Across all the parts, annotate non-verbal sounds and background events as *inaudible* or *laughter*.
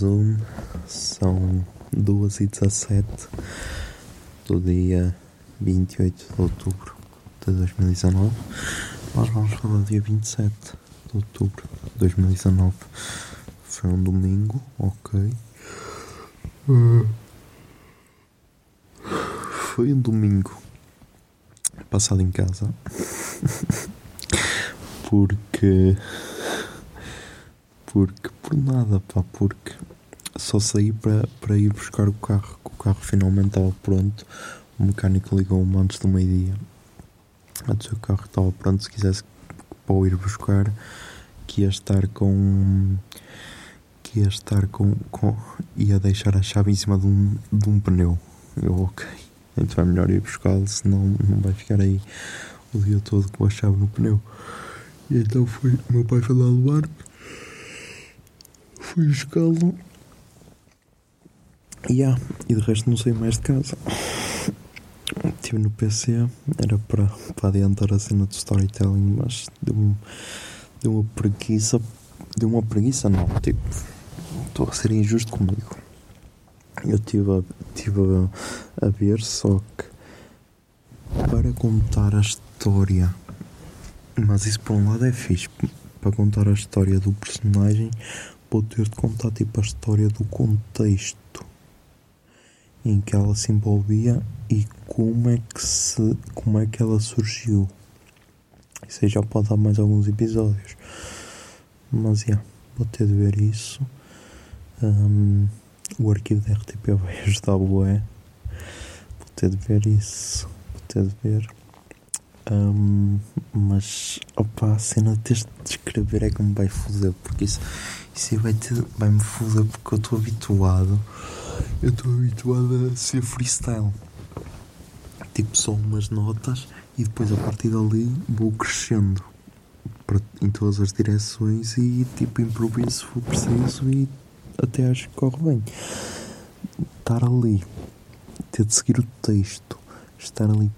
Zoom. São 2 e 17 do dia 28 de outubro de 2019. Nós vamos falar do dia 27 de outubro de 2019. Foi um domingo, ok. Foi um domingo passado em casa. *laughs* Porque. Porque, por nada, pá, porque só saí para, para ir buscar o carro, que o carro finalmente estava pronto. O mecânico ligou-me antes do meio-dia. Antes o carro estava pronto, se quisesse para o ir buscar, que ia estar com. que ia estar com. com ia deixar a chave em cima de um, de um pneu. Eu, ok, então é melhor ir buscá-lo, senão não vai ficar aí o dia todo com a chave no pneu. E então foi, o meu pai foi lá levar-me fui buscá-lo. Yeah. E de resto não saí mais de casa. Estive no PC, era para, para adiantar a cena de storytelling, mas deu, deu uma preguiça. Deu uma preguiça, não. Tipo, estou a ser injusto comigo. Eu estive a, tive a, a ver, só que para contar a história. Mas isso por um lado é fixe. Para contar a história do personagem, vou ter de contar tipo a história do contexto em que ela se envolvia e como é que se como é que ela surgiu. Isso aí já pode dar mais alguns episódios. Mas yeah, vou ter de ver isso. Hum, o arquivo da RTP vai *laughs* ajudar bué. Vou ter de ver isso. Vou ter de ver. Hum, mas opa, a cena de teres de escrever é que me vai foder, porque isso, isso vai, ter, vai me foder porque eu estou habituado. Eu estou habituado a ser freestyle. Tipo só umas notas e depois a partir dali vou crescendo para, em todas as direções e tipo improviso se for preciso e até acho que corre bem. Estar ali, ter de seguir o texto, estar ali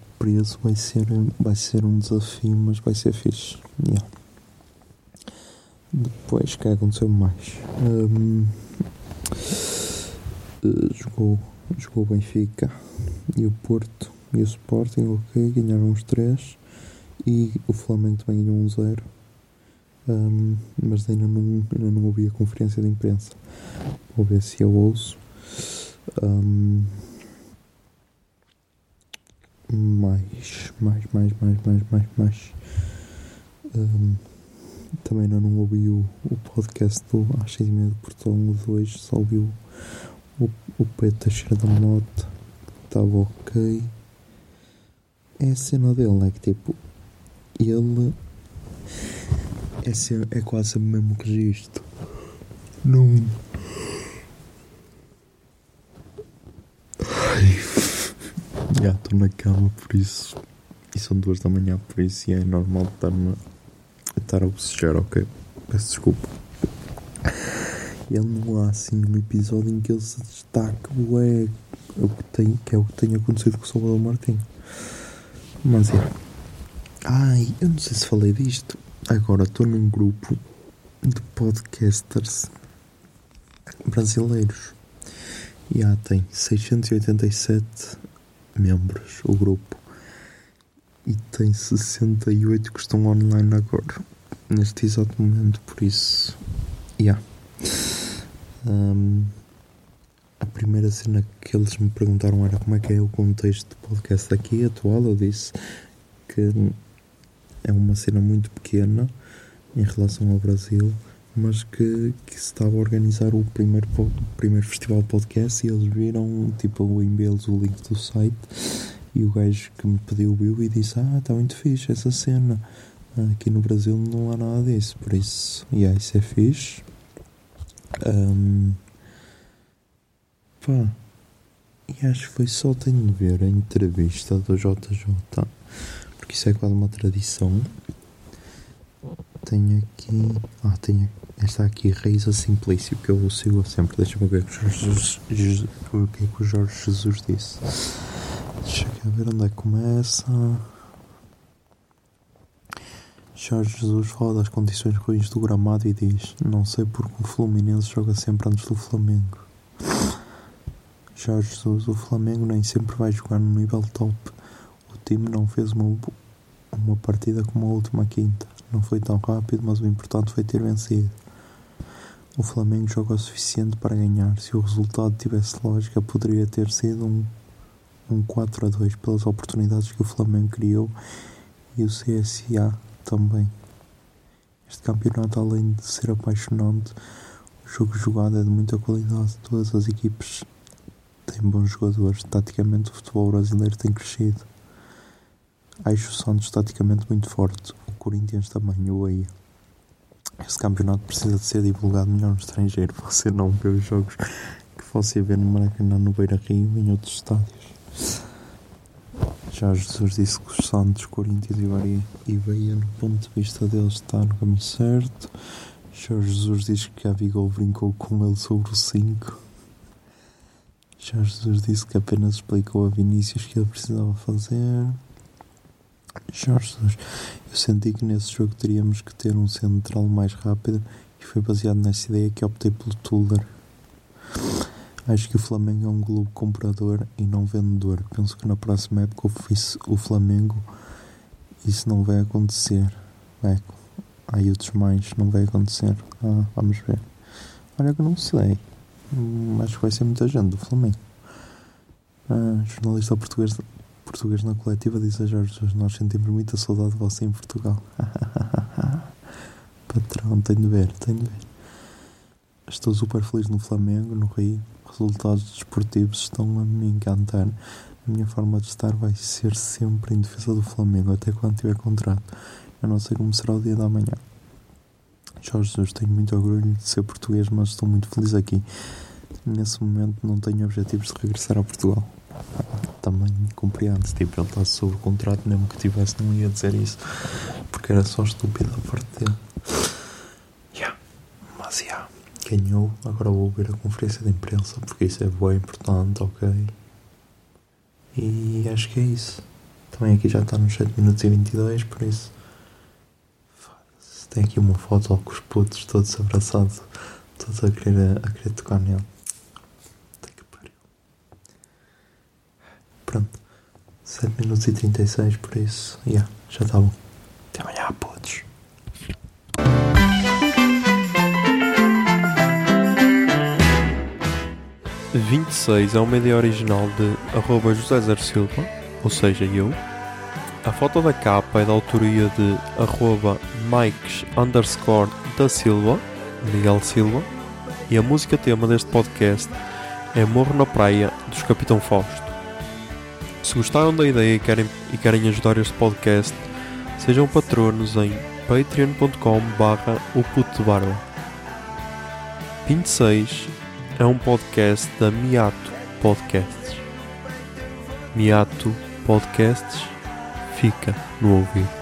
vai ser, vai ser um desafio, mas vai ser fixe. Yeah. Depois, o que aconteceu mais? Hum, eh, jogou, jogou o Benfica e o Porto e o Sporting, ok, ganharam os três e o Flamengo também ganhou um zero. Hum, mas ainda não, ainda não ouvi a conferência de imprensa. Vou ver se eu ouço. Hum, mais, mais, mais, mais, mais, mais, mais. Hum, também ainda não ouvi o, o podcast do às 6 e meia do Portão 2, só ouvi o, o, o Pedro Teixeira da estava ok. É a cena dele, é que tipo, ele é, é quase o mesmo registro. Não. Ai. Já estou na cama, por isso. E são duas da manhã, por isso é normal estar-me estar a bocejar, ok? Peço desculpa. Ele não há assim um episódio em que ele se destaque, ué, o que, tem, que é o que tem acontecido com o Salvador Martinho. Mas é. Ai, eu não sei se falei disto. Agora estou num grupo de podcasters brasileiros. E já tem 687 membros o grupo. E tem 68 que estão online agora. Neste exato momento, por isso. Yeah. Um, a primeira cena que eles me perguntaram era como é que é o contexto do podcast aqui atual. Eu disse que é uma cena muito pequena em relação ao Brasil, mas que, que se estava a organizar o primeiro, o primeiro festival podcast e eles viram, tipo, o e-mails, o link do site e o gajo que me pediu viu e disse: Ah, está muito fixe essa cena. Aqui no Brasil não há nada disso, por isso, e yeah, isso é fixe. Um, pá, e acho que foi só tenho de ver a entrevista do JJ, porque isso é quase uma tradição. Tenho aqui. Ah, tenho esta aqui, Reisa Simplício, que eu sigo sempre. Deixa-me ver o que, é que o Jorge Jesus disse. Deixa eu ver onde é que começa. Jorge Jesus fala das condições ruins do gramado e diz: Não sei porque o Fluminense joga sempre antes do Flamengo. Jorge Jesus, o Flamengo nem sempre vai jogar no nível top. O time não fez uma, uma partida como a última quinta. Não foi tão rápido, mas o importante foi ter vencido. O Flamengo joga o suficiente para ganhar. Se o resultado tivesse lógica, poderia ter sido um, um 4 a 2 pelas oportunidades que o Flamengo criou e o CSA também. Este campeonato, além de ser apaixonante, o jogo jogado é de muita qualidade. Todas as equipes têm bons jogadores. Taticamente, o futebol brasileiro tem crescido. Acho o Santos taticamente muito forte. O Corinthians também, o aí. Este campeonato precisa de ser divulgado melhor no estrangeiro. *laughs* Você não vê os jogos que você vê no Maracanã, no Beira Rio e em outros estádios. Já Jesus disse que os Santos, Corinthians e Bahia, no ponto de vista deles, está no caminho certo. Jorge Jesus diz que a Vigol brincou com ele sobre o 5. Jorge Jesus disse que apenas explicou a Vinícius que ele precisava fazer. Jorge Jesus, eu senti que nesse jogo teríamos que ter um central mais rápido e foi baseado nessa ideia que optei pelo Tuller. Acho que o Flamengo é um clube comprador e não vendedor. Penso que na próxima época o Flamengo isso não vai acontecer. É, há outros mais, não vai acontecer. Ah, vamos ver. Olha que não sei. Hum, acho que vai ser muita gente do Flamengo. Ah, jornalista português, português na coletiva diz a Jorge nós sentimos muita saudade de você em Portugal. *laughs* Patrão, tenho de ver, tenho de ver. Estou super feliz no Flamengo, no Rio resultados desportivos estão a me encantar. A minha forma de estar vai ser sempre em defesa do Flamengo, até quando tiver contrato. Eu não sei como será o dia da manhã. Jorge Jesus, tenho muito orgulho de ser português, mas estou muito feliz aqui. Nesse momento não tenho objetivos de regressar a Portugal. Também compreendo, tipo, ele está sob contrato, mesmo que tivesse, não ia dizer isso, porque era só estúpido a parte dele. Yeah. Mas, yeah ganhou, agora vou ver a conferência de imprensa porque isso é bem importante, ok? E acho que é isso. Também aqui já está nos 7 minutos e 22, por isso. Tem aqui uma foto com os putos todos abraçados, todos a querer, a querer tocar nele. Tem que pariu. Pronto. 7 minutos e 36, por isso. Yeah, já está bom. Até amanhã, putos. 26 é uma ideia original de arroba José Zer Silva, ou seja, eu. A foto da capa é da autoria de arroba Mikes underscore da Silva, Miguel Silva, e a música tema deste podcast é Morro na Praia, dos Capitão Fausto. Se gostaram da ideia e querem, e querem ajudar este podcast, sejam patronos em patreon.com barra o puto barba. 26 é um podcast da Miato Podcasts. Miato Podcasts fica no ouvido.